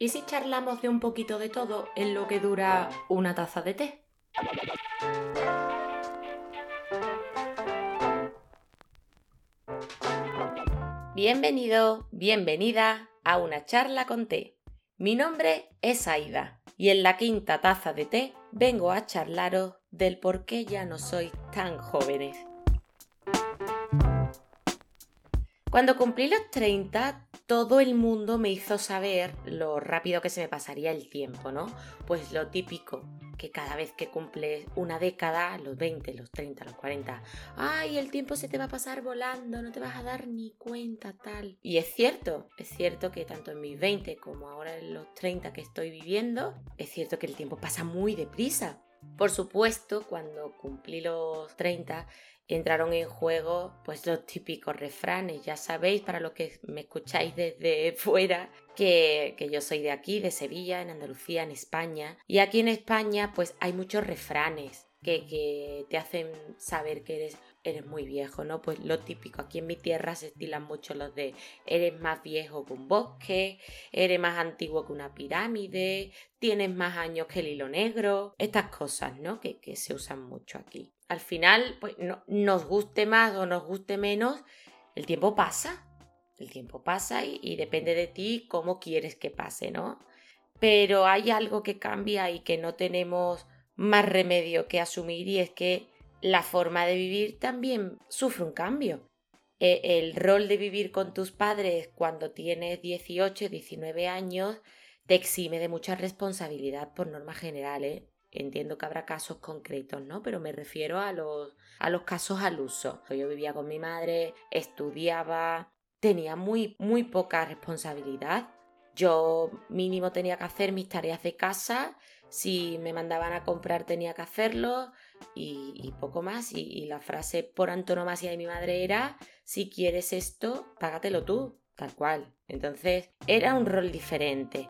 ¿Y si charlamos de un poquito de todo en lo que dura una taza de té? Bienvenido, bienvenida a una charla con té. Mi nombre es Aida y en la quinta taza de té vengo a charlaros del por qué ya no sois tan jóvenes. Cuando cumplí los 30, todo el mundo me hizo saber lo rápido que se me pasaría el tiempo, ¿no? Pues lo típico, que cada vez que cumples una década, los 20, los 30, los 40, ay, el tiempo se te va a pasar volando, no te vas a dar ni cuenta tal. Y es cierto, es cierto que tanto en mis 20 como ahora en los 30 que estoy viviendo, es cierto que el tiempo pasa muy deprisa. Por supuesto, cuando cumplí los 30, entraron en juego pues los típicos refranes. Ya sabéis, para los que me escucháis desde fuera, que, que, yo soy de aquí, de Sevilla, en Andalucía, en España. Y aquí en España pues hay muchos refranes que, que te hacen saber que eres, eres muy viejo, ¿no? Pues lo típico, aquí en mi tierra se estilan mucho los de eres más viejo que un bosque, eres más antiguo que una pirámide, tienes más años que el hilo negro, estas cosas, ¿no? Que, que se usan mucho aquí al final, pues no, nos guste más o nos guste menos, el tiempo pasa. El tiempo pasa y, depende de ti cómo quieres que pase, ¿no? Pero hay algo que cambia y que no tenemos más remedio que asumir y es que la forma de vivir también sufre un cambio. E, el rol de vivir con tus padres cuando tienes 18, 19 años te exime de mucha responsabilidad por norma general, ¿eh? Entiendo que habrá casos concretos, ¿no? Pero me refiero a los, a los casos al uso. Yo vivía con mi madre, estudiaba, tenía muy, muy poca responsabilidad. Yo mínimo tenía que hacer mis tareas de casa, si me mandaban a comprar tenía que hacerlo y, poco más. Y, la frase por antonomasia de mi madre era, si quieres esto, págatelo tú, tal cual. Entonces era un rol diferente.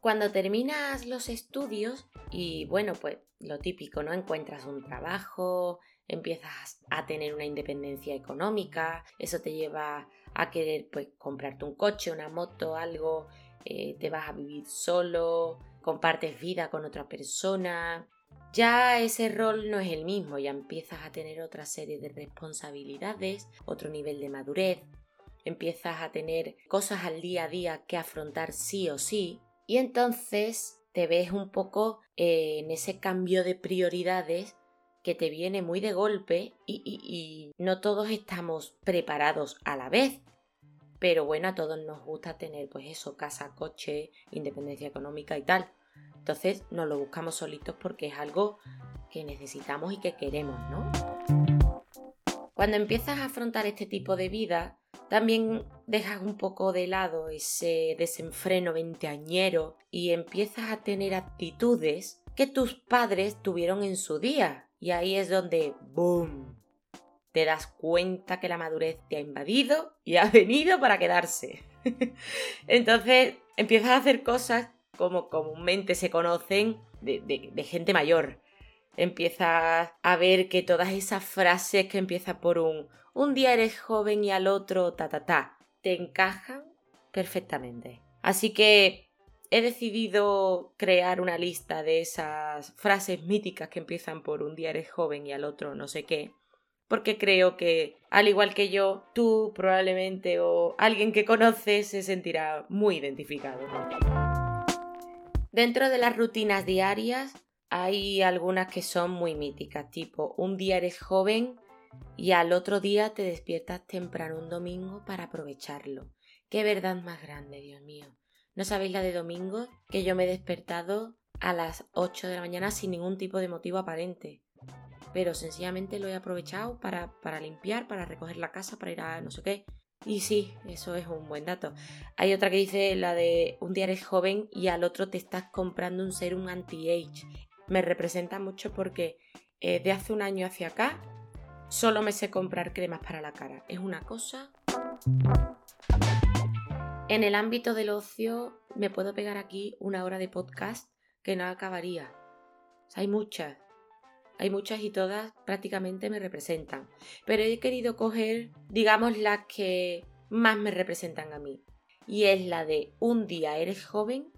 Cuando terminas los estudios y bueno, pues lo típico, ¿no? Encuentras un trabajo, empiezas a tener una independencia económica, eso te lleva a querer pues comprarte un coche, una moto, algo, eh, te vas a vivir solo, compartes vida con otra persona. Ya ese rol no es el mismo, ya empiezas a tener otra serie de responsabilidades, otro nivel de madurez, empiezas a tener cosas al día a día que afrontar sí o sí, y entonces te ves un poco eh, en ese cambio de prioridades que te viene muy de golpe y, y, no todos estamos preparados a la vez. Pero bueno, a todos nos gusta tener pues eso, casa, coche, independencia económica y tal. Entonces nos lo buscamos solitos porque es algo que necesitamos y que queremos, ¿no? Cuando empiezas a afrontar este tipo de vida, también dejas un poco de lado ese desenfreno veinteañero y empiezas a tener actitudes que tus padres tuvieron en su día. Y ahí es donde, ¡boom! Te das cuenta que la madurez te ha invadido y ha venido para quedarse. Entonces empiezas a hacer cosas como comúnmente se conocen de, gente mayor. Empiezas a ver que todas esas frases que empiezan por un un día eres joven y al otro ta ta ta, te encajan perfectamente. Así que he decidido crear una lista de esas frases míticas que empiezan por un día eres joven y al otro no sé qué, porque creo que, al igual que yo, tú probablemente o alguien que conoces se sentirá muy identificado. Dentro de las rutinas diarias hay algunas que son muy míticas, tipo un día eres joven y al otro día te despiertas temprano un domingo para aprovecharlo. Qué verdad más grande, Dios mío. ¿No sabéis la de domingo? Que yo me he despertado a las 8 de la mañana sin ningún tipo de motivo aparente. Pero sencillamente lo he aprovechado para, para limpiar, para recoger la casa, para ir a no sé qué. Y sí, eso es un buen dato. Hay otra que dice la de un día eres joven y al otro te estás comprando un serum anti-age. Me representa mucho porque eh, de hace un año hacia acá Solo me sé comprar cremas para la cara. Es una cosa... En el ámbito del ocio me puedo pegar aquí una hora de podcast que no acabaría. hay muchas. Hay muchas y todas prácticamente me representan. Pero he querido coger, digamos, las que más me representan a mí. y es la de un día eres joven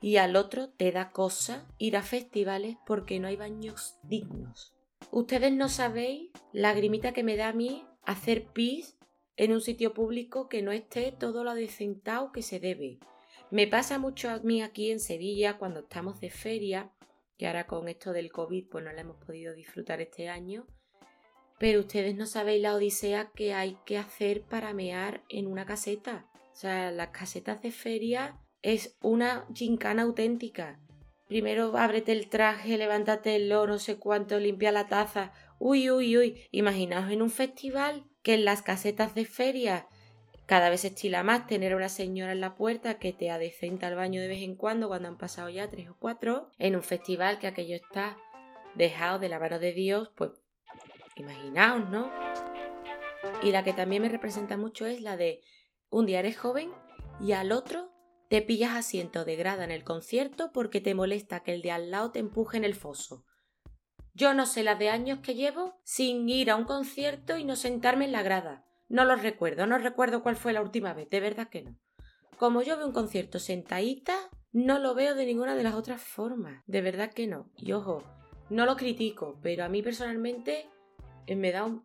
y al otro te da cosa ir a festivales porque no hay baños dignos. Ustedes no sabéis la grimita que me da a mí hacer pis en un sitio público que no esté todo lo decentado que se debe. Me pasa mucho a mí aquí en Sevilla cuando estamos de feria, que ahora con esto del COVID pues no la hemos podido disfrutar este año, pero ustedes no sabéis la odisea que hay que hacer para mear en una caseta. O sea, las casetas de feria es una gincana auténtica. Primero ábrete el traje, levántate el no sé cuánto, limpia la taza. Uy, uy, uy. Imaginaos en un festival que en las casetas de feria cada vez estila más tener a una señora en la puerta que te adecenta al baño de vez en cuando cuando han pasado ya tres o cuatro. En un festival que aquello está dejado de la mano de Dios, pues imaginaos, ¿no? Y la que también me representa mucho es la de un día eres joven y al otro te pillas asiento de grada en el concierto porque te molesta que el de al lado te empuje en el foso. Yo no sé las de años que llevo sin ir a un concierto y no sentarme en la grada. No lo recuerdo, no recuerdo cuál fue la última vez, de verdad que no. Como yo veo un concierto sentadita, no lo veo de ninguna de las otras formas, de verdad que no. Y ojo, no lo critico, pero a mí personalmente eh, me da un,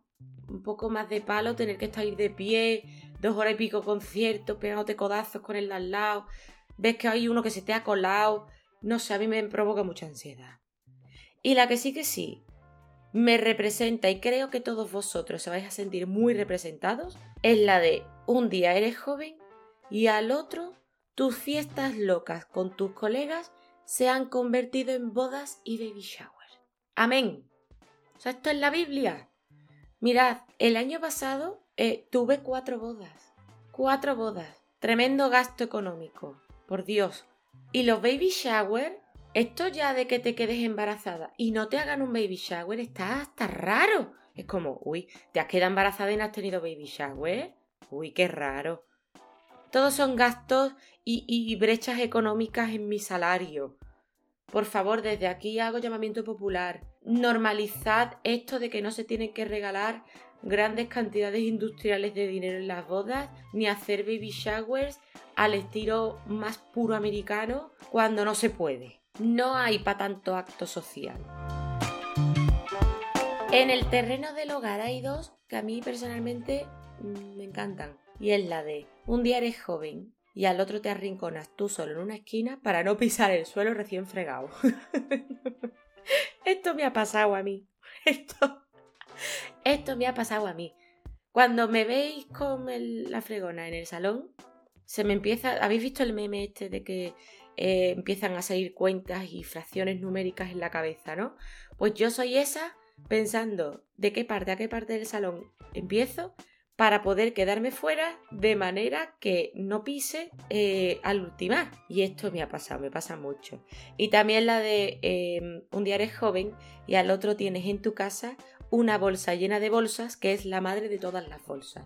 poco más de palo tener que estar de pie, dos horas y pico concierto, pegándote codazos con el de al lado, ves que hay uno que se te ha colado, no sé, a mí me provoca mucha ansiedad. Y la que sí que sí, me representa y creo que todos vosotros se vais a sentir muy representados, es la de un día eres joven y al otro tus fiestas locas con tus colegas se han convertido en bodas y baby shower. Amén. O sea, esto es la Biblia. Mirad, el año pasado eh, tuve cuatro bodas. Cuatro bodas. Tremendo gasto económico. Por Dios. Y los baby shower, esto ya de que te quedes embarazada y no te hagan un baby shower está hasta raro. Es como, uy, te has quedado embarazada y no has tenido baby shower. Uy, qué raro. Todos son gastos y, brechas económicas en mi salario. Por favor, desde aquí hago llamamiento popular. Normalizad esto de que no se tienen que regalar grandes cantidades industriales de dinero en las bodas, ni hacer baby showers al estilo más puro americano cuando no se puede. No hay para tanto acto social. En el terreno del hogar hay dos que a mí personalmente mm, me encantan. Y es la de un día eres joven y al otro te arrinconas tú solo en una esquina para no pisar el suelo recién fregado. Esto me ha pasado a mí. Esto, esto me ha pasado a mí. Cuando me veis con la fregona en el salón, se me empieza. ¿Habéis visto el meme este de que eh, empiezan a salir cuentas y fracciones numéricas en la cabeza, ¿no? Pues yo soy esa pensando de qué parte a qué parte del salón empiezo para poder quedarme fuera de manera que no pise eh, al ultimar. Y esto me ha pasado, me pasa mucho. Y también la de em, un día eres joven y al otro tienes en tu casa una bolsa llena de bolsas que es la madre de todas las bolsas.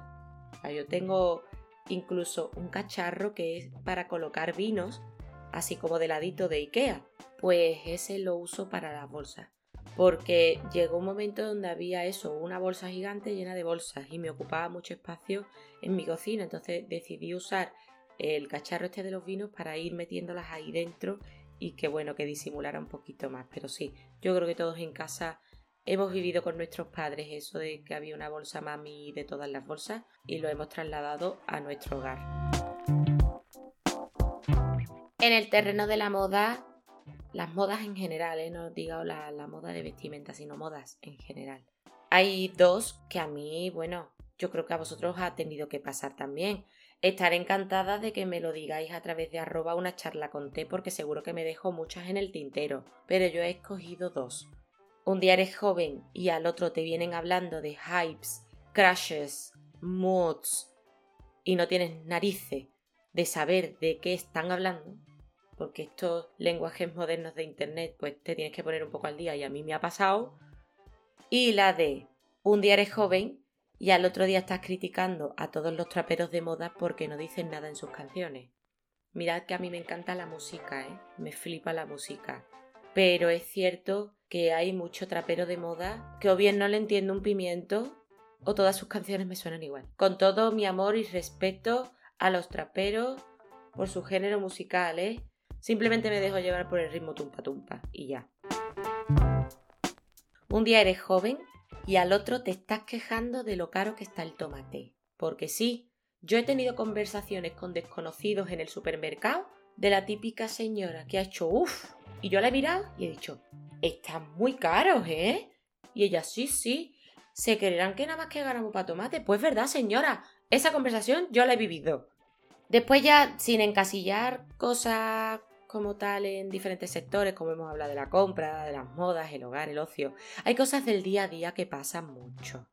yo tengo incluso un cacharro que es para colocar vinos, así como de ladito de Ikea. Pues ese lo uso para las bolsas porque llegó un momento donde había eso, una bolsa gigante llena de bolsas y me ocupaba mucho espacio en mi cocina, entonces decidí usar el cacharro este de los vinos para ir metiéndolas ahí dentro y que bueno, que disimulara un poquito más, pero sí, yo creo que todos en casa hemos vivido con nuestros padres eso de que había una bolsa mami de todas las bolsas y lo hemos trasladado a nuestro hogar. En el terreno de la moda las modas en general, ¿eh? no digo la, la moda de vestimenta, sino modas en general. Hay dos que a mí, bueno, yo creo que a vosotros ha tenido que pasar también. Estaré encantada de que me lo digáis a través de arroba una charla con té porque seguro que me dejo muchas en el tintero, pero yo he escogido dos. Un día eres joven y al otro te vienen hablando de hypes, crashes, moods y no tienes narices de saber de qué están hablando porque estos lenguajes modernos de Internet pues te tienes que poner un poco al día y a mí me ha pasado. Y la de un día eres joven y al otro día estás criticando a todos los traperos de moda porque no dicen nada en sus canciones. Mirad que a mí me encanta la música, ¿eh? me flipa la música. Pero es cierto que hay mucho trapero de moda que o bien no le entiendo un pimiento o todas sus canciones me suenan igual. Con todo mi amor y respeto a los traperos por su género musical, ¿eh? Simplemente me dejo llevar por el ritmo tumpa tumpa y ya. Un día eres joven y al otro te estás quejando de lo caro que está el tomate. Porque sí, yo he tenido conversaciones con desconocidos en el supermercado de la típica señora que ha hecho uff y yo la he mirado y he dicho, están muy caros, ¿eh? Y ella, sí, sí, se creerán que nada más que ganamos para tomate. Pues verdad, señora, esa conversación yo la he vivido. Después ya, sin encasillar cosas como tal en diferentes sectores, como hemos hablado de la compra, de las modas, el hogar, el ocio, hay cosas del día a día que pasan mucho.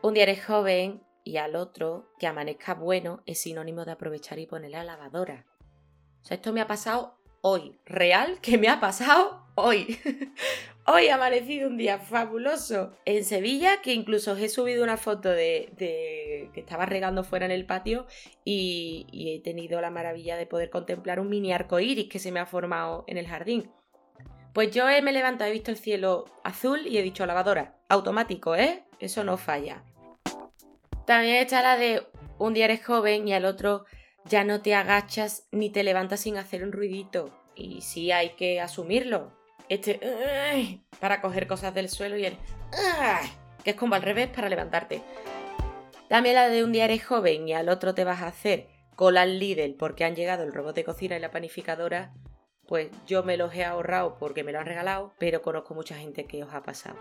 Un día eres joven y al otro, que amanezca bueno, es sinónimo de aprovechar y poner la lavadora. O sea, esto me ha pasado hoy. Real que me ha pasado hoy. hoy ha amanecido un día fabuloso en Sevilla, que incluso os he subido una foto de, que estaba regando fuera en el patio y, he tenido la maravilla de poder contemplar un mini arco iris que se me ha formado en el jardín. Pues yo me he levantado, he visto el cielo azul y he dicho lavadora, automático, ¿eh? Eso no falla. También está la de un día eres joven y al otro ya no te agachas ni te levantas sin hacer un ruidito. Y sí hay que asumirlo. Este para coger cosas del suelo y el que es como al revés para levantarte. También la de un día eres joven y al otro te vas a hacer cola al Lidl porque han llegado el robot de cocina y la panificadora, pues yo me los he ahorrado porque me lo han regalado, pero conozco mucha gente que os ha pasado.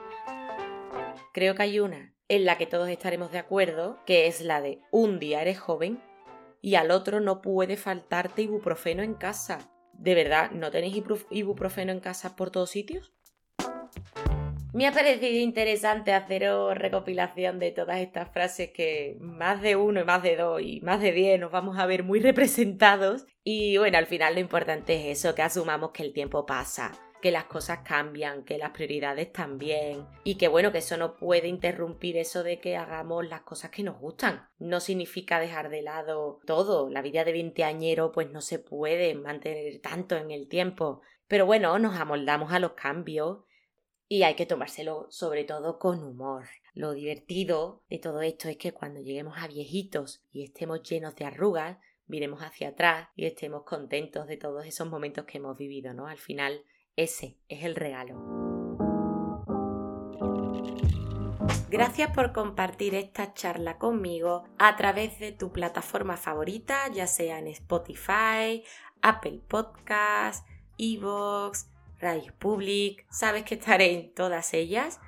Creo que hay una en la que todos estaremos de acuerdo, que es la de un día eres joven y al otro no puede faltarte ibuprofeno en casa. ¿De verdad no tenéis ibuprofeno en casa por todos sitios? Me ha parecido interesante haceros recopilación de todas estas frases que más de uno y más de dos y más de diez nos vamos a ver muy representados. Y bueno, al final lo importante es eso, que asumamos que el tiempo pasa, que las cosas cambian, que las prioridades también y que bueno, que eso no puede interrumpir eso de que hagamos las cosas que nos gustan. No significa dejar de lado todo, la vida de veinteañero pues no se puede mantener tanto en el tiempo, pero bueno, nos amoldamos a los cambios y hay que tomárselo sobre todo con humor. Lo divertido de todo esto es que cuando lleguemos a viejitos y estemos llenos de arrugas, miremos hacia atrás y estemos contentos de todos esos momentos que hemos vivido, ¿no? Al final ese es el regalo. Gracias por compartir esta charla conmigo a través de tu plataforma favorita, ya sea en Spotify, Apple Podcast, Evox, Radio Public. Sabes que estaré en todas ellas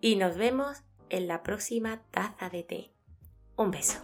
y nos vemos en la próxima taza de té. Un beso.